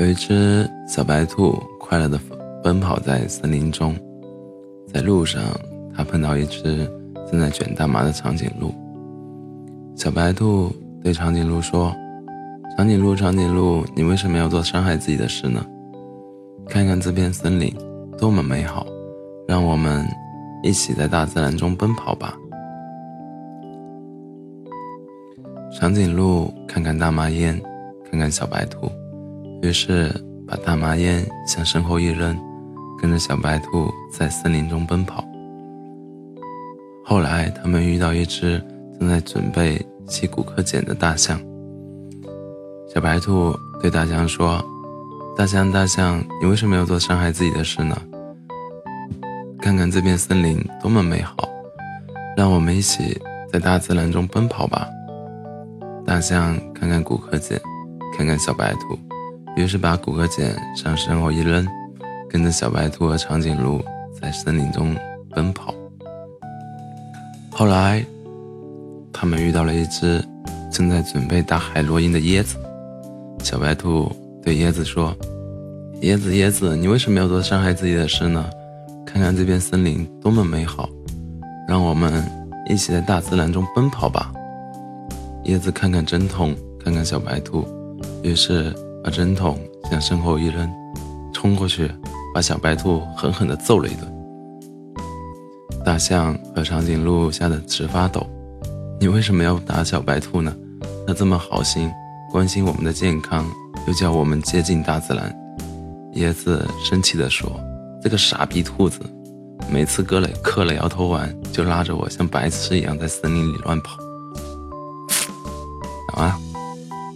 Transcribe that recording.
有一只小白兔快乐地奔跑在森林中，在路上，它碰到一只正在卷大麻的长颈鹿。小白兔对长颈鹿说：“长颈鹿，长颈鹿，你为什么要做伤害自己的事呢？看看这片森林，多么美好！让我们一起在大自然中奔跑吧。”长颈鹿看看大麻烟，看看小白兔。于是，把大麻烟向身后一扔，跟着小白兔在森林中奔跑。后来，他们遇到一只正在准备吸骨科碱的大象。小白兔对大象说：“大象，大象，你为什么要做伤害自己的事呢？看看这片森林多么美好，让我们一起在大自然中奔跑吧。”大象看看骨科碱，看看小白兔。于是把骨骼剪向身后一扔，跟着小白兔和长颈鹿在森林中奔跑。后来，他们遇到了一只正在准备打海洛因的椰子。小白兔对椰子说：“椰子，椰子，你为什么要做伤害自己的事呢？看看这片森林多么美好，让我们一起在大自然中奔跑吧。”椰子看看针筒，看看小白兔，于是。把针筒向身后一扔，冲过去，把小白兔狠狠地揍了一顿。大象和长颈鹿吓得直发抖。你为什么要打小白兔呢？它这么好心，关心我们的健康，又叫我们接近大自然。椰子生气地说：“这个傻逼兔子，每次割了嗑了摇头丸，就拉着我像白痴一样在森林里乱跑。”啊。